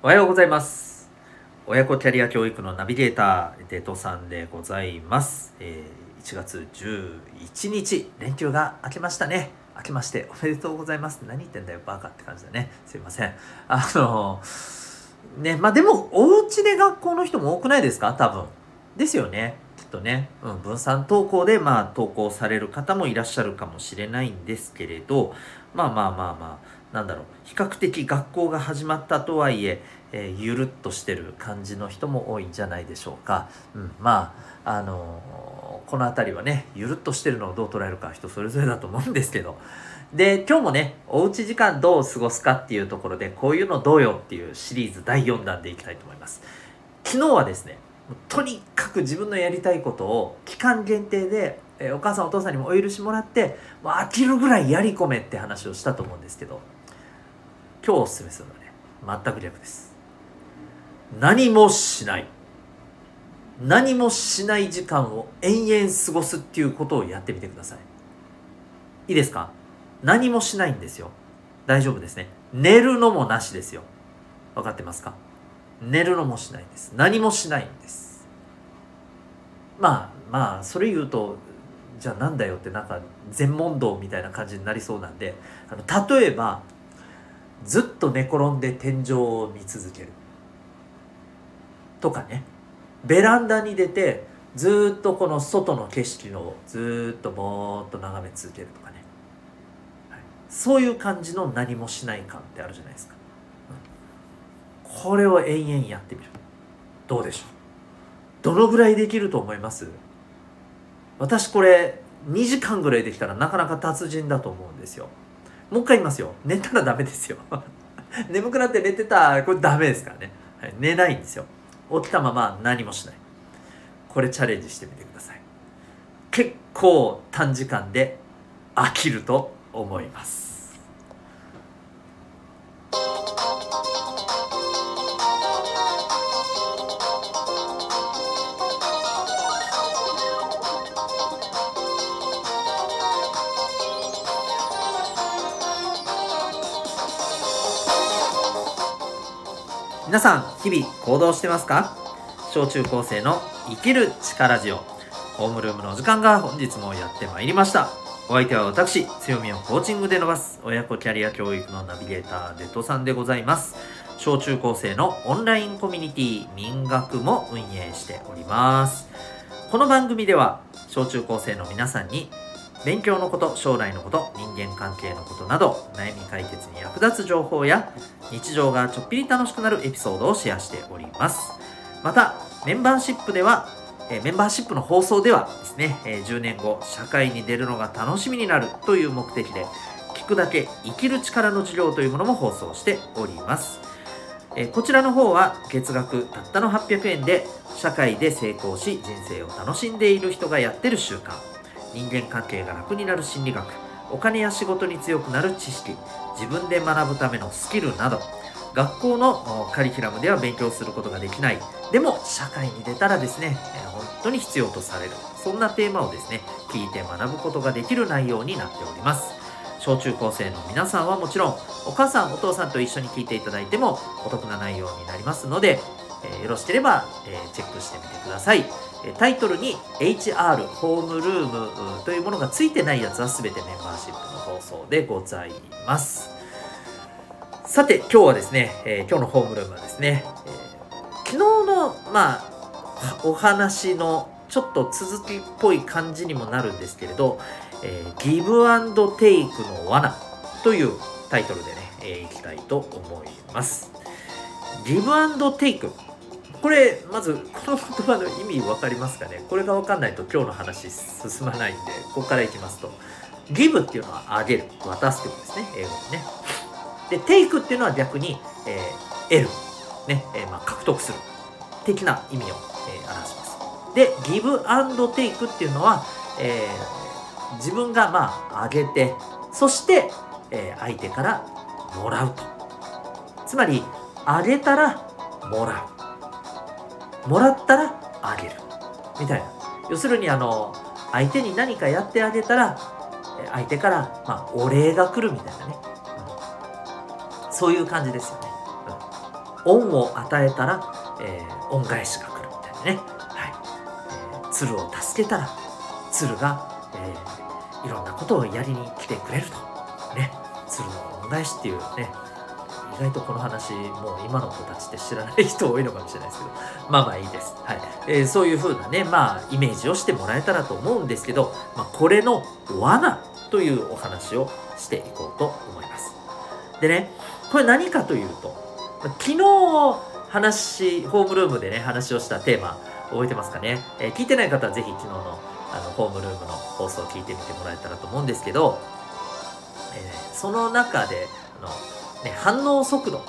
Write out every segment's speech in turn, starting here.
おはようございます。親子キャリア教育のナビゲーターデトさんでございます、えー1月11日連休が明けましたね。明けましておめでとうございます。何言ってんだよバカって感じだね。すいません。あのねまあでもお家で学校の人も多くないですか？多分。ですよね。きっとね、うん、分散登校でまあ登校される方もいらっしゃるかもしれないんですけれど。まあまあまあまあ。なんだろう比較的学校が始まったとはいええーゆるっとしてる感じの人も多いんじゃないでしょうか。うん、まああのーこの辺りはねゆるっとしてるのをどう捉えるか人それぞれだと思うんですけどで今日もねおうち時間どう過ごすかっていうところでこういうのどうよっていうシリーズ第4弾でいきたいと思います。昨日はですねとにかく自分のやりたいことを期間限定で、えお母さんお父さんにもお許しもらってもう飽きるぐらいやり込めって話をしたと思うんですけど今日おすすめするのはね全く逆です。何もしない。何もしない時間を延々過ごすっていうことをやってみてください。いいですか？何もしないんですよ。大丈夫ですね。寝るのもなしですよ。分かってますか？寝るのもしないんです。何もしないんです。まあまあそれ言うとじゃあなんだよってなんか全問答みたいな感じになりそうなんであの例えばずっと寝転んで天井を見続ける。とかね。ベランダに出てずっとこの外の景色をずっとぼーっと眺め続けるとかね、はい、そういう感じの何もしない感ってあるじゃないですか、うん。これを延々やってみる。どうでしょう。どのぐらいできると思います？私これ2時間ぐらいできたらなかなか達人だと思うんですよ。もう一回言いますよ。寝たらダメですよ。眠くなって寝てたこれダメですからね、はい、寝ないんですよ。起きたまま何もしない。これチャレンジしてみてください。結構短時間で飽きると思います。皆さん日々行動してますか？小中高生の生きる力ジオ。ホームルームのお時間が本日もやってまいりました。お相手は私強みをコーチングで伸ばす親子キャリア教育のナビゲーターデトさんでございます。小中高生のオンラインコミュニティ民学も運営しております。この番組では小中高生の皆さんに勉強のこと将来のこと人間関係のことなど悩み解決に役立つ情報や日常がちょっぴり楽しくなるエピソードをシェアしております。またメンバーシップではえメンバーシップの放送ではですね、え10年後社会に出るのが楽しみになるという目的で聞くだけ生きる力の授業というものも放送しております。えこちらの方は月額たったの800円で社会で成功し人生を楽しんでいる人がやってる習慣。人間関係が楽になる心理学。お金や仕事に強くなる知識。自分で学ぶためのスキルなど。学校のカリキュラムでは勉強することができない。でも社会に出たらですね、え本当に必要とされる。そんなテーマをですね聞いて学ぶことができる内容になっております。小中高生の皆さんはもちろんお母さんお父さんと一緒に聞いていただいてもお得な内容になりますので、えよろしければ、えチェックしてみてくださいタイトルに HR ホームルームというものがついてないやつは全てメンバーシップの放送でございますさて今日はですね、え今日のホームルームはですね、え昨日のまあお話のちょっと続きっぽい感じにもなるんですけれど、えーギブアンドテイクの罠というタイトルでね、えーいきたいと思います。ギブアンドテイクこれまずこの言葉の意味分かりますかね？これが分かんないと今日の話進まないんでここからいきますと。ギブっていうのはあげる。渡すってことですね。英語でね。でテイクっていうのは逆に、えー得る。ね、えーまあ、獲得する。的な意味を、えー表します。でギブアンドテイクっていうのは、えー自分がまああげてそして、え相手からもらうと。つまりあげたらもらう。もらったらあげる。みたいな。要するにあの相手に何かやってあげたら相手から、まあ、お礼が来るみたいなね、うん。そういう感じですよね、うん。恩を与えたら、えー、恩返しが来るみたいなね、はい。えー、鶴を助けたら鶴が、えー、いろんなことをやりに来てくれると。ね。鶴の恩返しっていうね。意外とこの話もう今の子たちって知らない人多いのかもしれないですけどまあまあいいです、はい。えー、そういう風なねまあイメージをしてもらえたらと思うんですけど、まあ、これの罠というお話をしていこうと思います。でねこれ何かというと昨日話ホームルームでね話をしたテーマ覚えてますかね、えー、聞いてない方はぜひ昨日のあのホームルームの放送を聞いてみてもらえたらと思うんですけど、えー、その中であのね、反応速度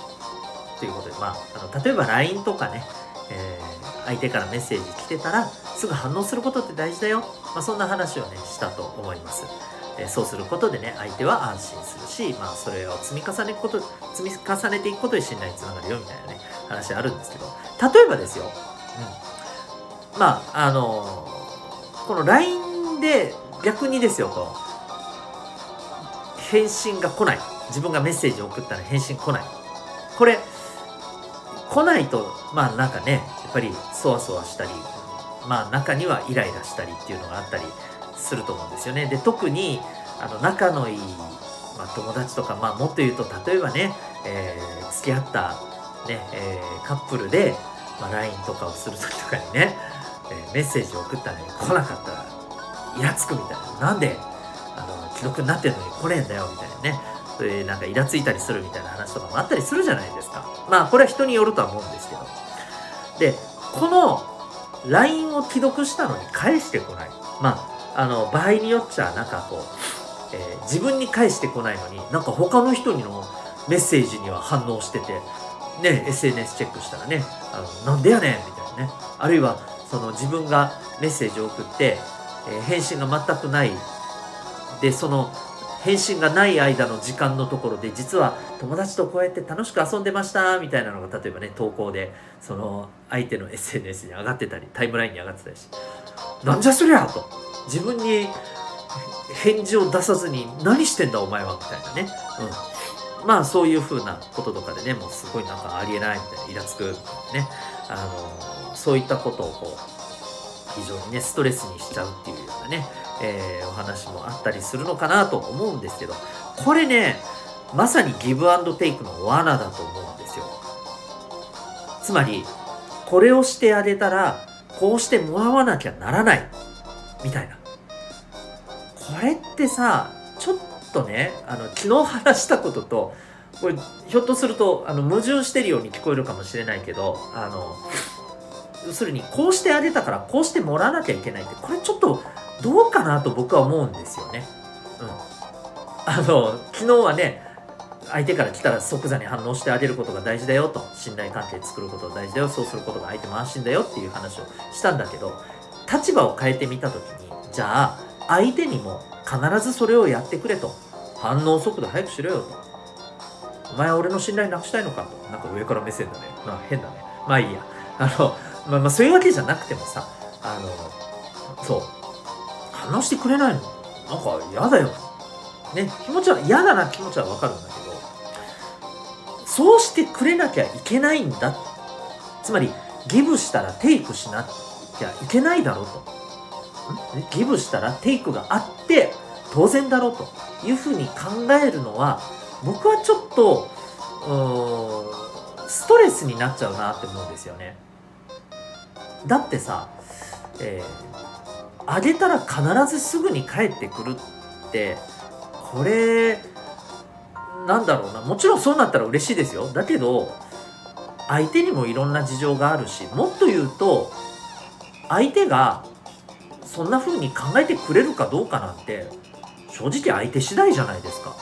ということで、まあ、あの例えば LINE とかね、えー、相手からメッセージ来てたらすぐ反応することって大事だよ、まあ、そんな話をねしたと思います。え、そうすることでね相手は安心するし、まあ、それを積み重ねこと積み重ねていくことで信頼につながるよみたいなね話あるんですけど。例えばですよ、うん、まああのー、この LINE で逆にですよと。返信が来ない。自分がメッセージを送ったら返信来ない。これ来ないとまあなんかねやっぱりそわそわしたりまあ中にはイライラしたりっていうのがあったりすると思うんですよね。で特にあの仲のいい、まあ、友達とかまあもっと言うと例えばね、えー、付き合ったね、えー、カップルで、まあ、LINE とかをする時とかにね、えー、メッセージを送ったのに来なかったらイラつくみたいな。なんであの既読になってんのに来ねえんだよみたいなね。えー、なんかイラついたりするみたいな話とかもあったりするじゃないですか。まあこれは人によるとは思うんですけど。で、この LINE を既読したのに返してこない。まあ、あの、場合によっちゃなんかこう、えー、自分に返してこないのになんか他の人にのメッセージには反応してて、ね、SNS チェックしたらね、あのなんでやねんみたいなね。あるいは、その自分がメッセージを送って、えー、返信が全くない。で、その返信がない間の時間のところで実は友達とこうやって楽しく遊んでましたみたいなのが例えばね投稿でその相手の SNS に上がってたりタイムラインに上がってたりしなんじゃそりゃと自分に返事を出さずに何してんだお前はみたいなね、うん、まあそういう風なこととかでねもうすごいなんかありえないみたいなイラつくみたいなね。あのそういったことをこう非常にねストレスにしちゃうっていうようなねえー、お話もあったりするのかなと思うんですけどこれねまさにギブアンドテイクの罠だと思うんですよ。つまりこれをしてあげたらこうしてもらわなきゃならないみたいな。これってさちょっとねあの昨日話したこととこれひょっとするとあの矛盾してるように聞こえるかもしれないけどあの要するにこうしてあげたからこうしてもらわなきゃいけないってこれちょっとどうかなと僕は思うんですよね。うん。あの、昨日はね、相手から来たら即座に反応してあげることが大事だよと。信頼関係作ることが大事だよ。そうすることが相手も安心だよっていう話をしたんだけど立場を変えてみた時にじゃあ相手にも必ずそれをやってくれと。反応速度速くしろよと。お前は俺の信頼なくしたいのかと。なんか上から目線だね。な変だね。まあいいや。あの、まあ、まあそういうわけじゃなくてもさあのそう。話してくれないの？なんか嫌だよ。ね、気持ちは嫌だな気持ちはわかるんだけど、そうしてくれなきゃいけないんだ。つまり、ギブしたらテイクしなきゃいけないだろうと。ギブしたらテイクがあって当然だろうというふうに考えるのは、僕はちょっと、ストレスになっちゃうなって思うんですよね。だってさ、えーあげたら必ずすぐに帰ってくるってこれなんだろうな。もちろんそうなったら嬉しいですよ。だけど相手にもいろんな事情があるしもっと言うと相手がそんな風に考えてくれるかどうかなんて正直相手次第じゃないですか。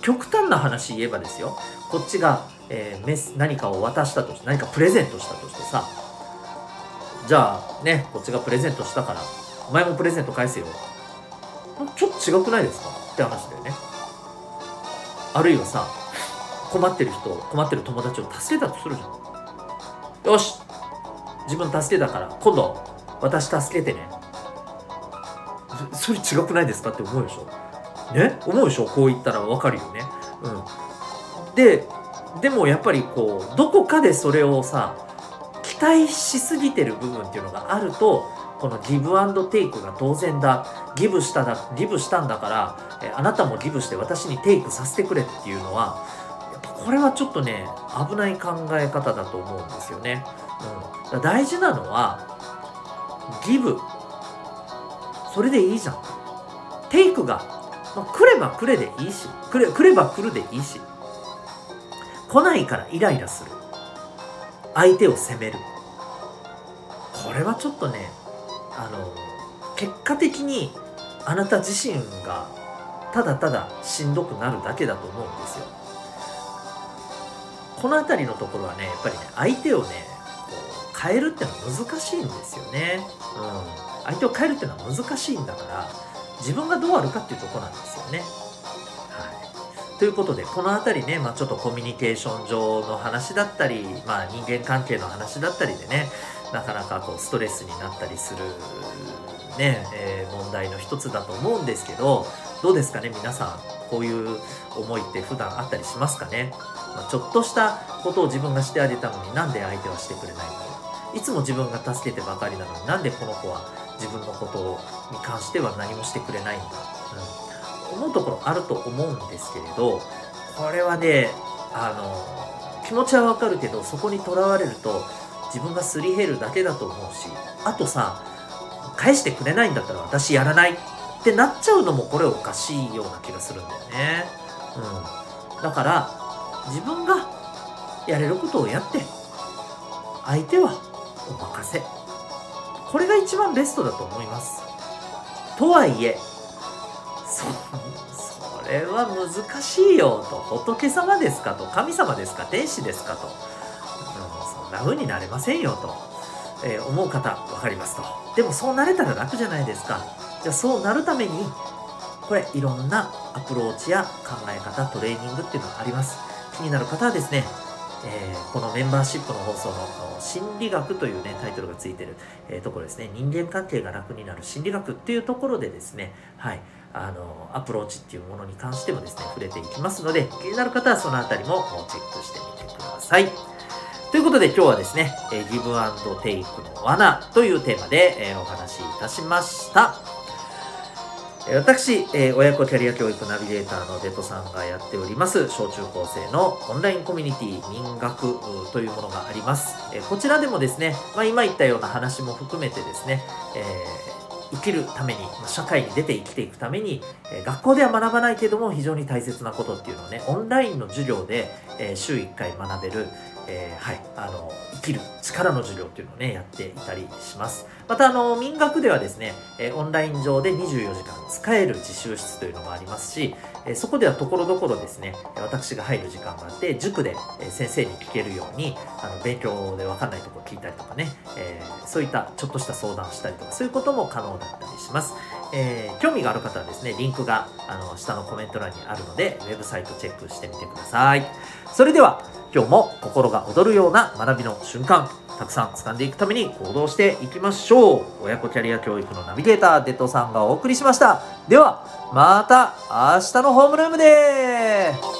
極端な話言えばですよ。こっちが、えー、メス何かを渡したとして何かプレゼントしたとしてさじゃあねこっちがプレゼントしたからお前もプレゼント返せよ。ちょっと違くないですか？って話だよね。あるいはさ困ってる人困ってる友達を助けたとするじゃん。よし自分助けたから今度私助けてね。それ違くないですかって思うでしょ？ね？思うでしょ？こう言ったらわかるよね。うん。ででもやっぱりこうどこかでそれをさ待しすぎてる部分っていうのがあるとこのギブアンドテイクが当然だ。ギブしただギブしたんだからえあなたもギブして私にテイクさせてくれっていうのはこれはちょっとね危ない考え方だと思うんですよね。うん、大事なのはギブ。それでいいじゃん。テイクが、まあ、来れば来れでいいし来れ来れば来るでいいし。来ないからイライラする。相手を責める。これはちょっとねあの結果的にあなた自身がただただしんどくなるだけだと思うんですよ。この辺りのところはねやっぱりね相手をねこう変えるってのは難しいんですよね、うん、相手を変えるってのは難しいんだから自分がどうあるかっていうとこなんですよね。ということでこの辺りね、まあ、ちょっとコミュニケーション上の話だったり、まあ、人間関係の話だったりでねなかなかこうストレスになったりするね、えー、問題の一つだと思うんですけどどうですかね皆さんこういう思いって普段あったりしますかね、まあ、ちょっとしたことを自分がしてあげたのになんで相手はしてくれないんだろういつも自分が助けてばかりなのになんでこの子は自分のことに関しては何もしてくれないんだ、うん、思うところあると思うんですけれどこれはねあの気持ちはわかるけどそこにとらわれると自分がすり減るだけだと思うしあとさ返してくれないんだったら私やらないってなっちゃうのもこれおかしいような気がするんだよね。うん。だから、自分がやれることをやって、相手はお任せ。これが一番ベストだと思います。とはいえ、そ、それは難しいよと。仏様ですかと。神様ですか天使ですかと。うん、そんな風になれませんよと。えー、思う方分かりますと。でもそうなれたら楽じゃないですか。じゃあそうなるためにこれいろんなアプローチや考え方トレーニングっていうのがあります気になる方はですね、えー、このメンバーシップの放送の心理学というねタイトルがついてる、えー、ところですね人間関係が楽になる心理学っていうところでですねはいあのアプローチっていうものに関してもですね触れていきますので気になる方はそのあたりもチェックしてみてくださいということで今日はですね、えギブアンドテイクの罠というテーマで、えお話しいたしました。私、え、親子キャリア教育ナビゲーターのデトさんがやっております小中高生のオンラインコミュニティ民学というものがあります、え、こちらでもですね、まあ、今言ったような話も含めてですね、えー、生きるために社会に出て生きていくために、学校では学ばないけども非常に大切なことっていうのをねオンラインの授業で、週1回学べる、えー、はい、あの生きる力の授業っていうのをねやっていたりします。またあの民学ではですね、えオンライン上で24時間使える自習室というのもありますし、えそこではところどころですね私が入る時間があって塾で先生に聞けるようにあの勉強で分かんないところ聞いたりとかね、えー、そういったちょっとした相談をしたりとかそういうことも可能だったりします、えー、興味がある方はですねリンクがあの下のコメント欄にあるのでウェブサイトチェックしてみてください。それでは今日も心が躍るような学びの瞬間たくさん掴んでいくために行動していきましょう。親子キャリア教育のナビゲーターデトさんがお送りしました。ではまた明日のホームルームです。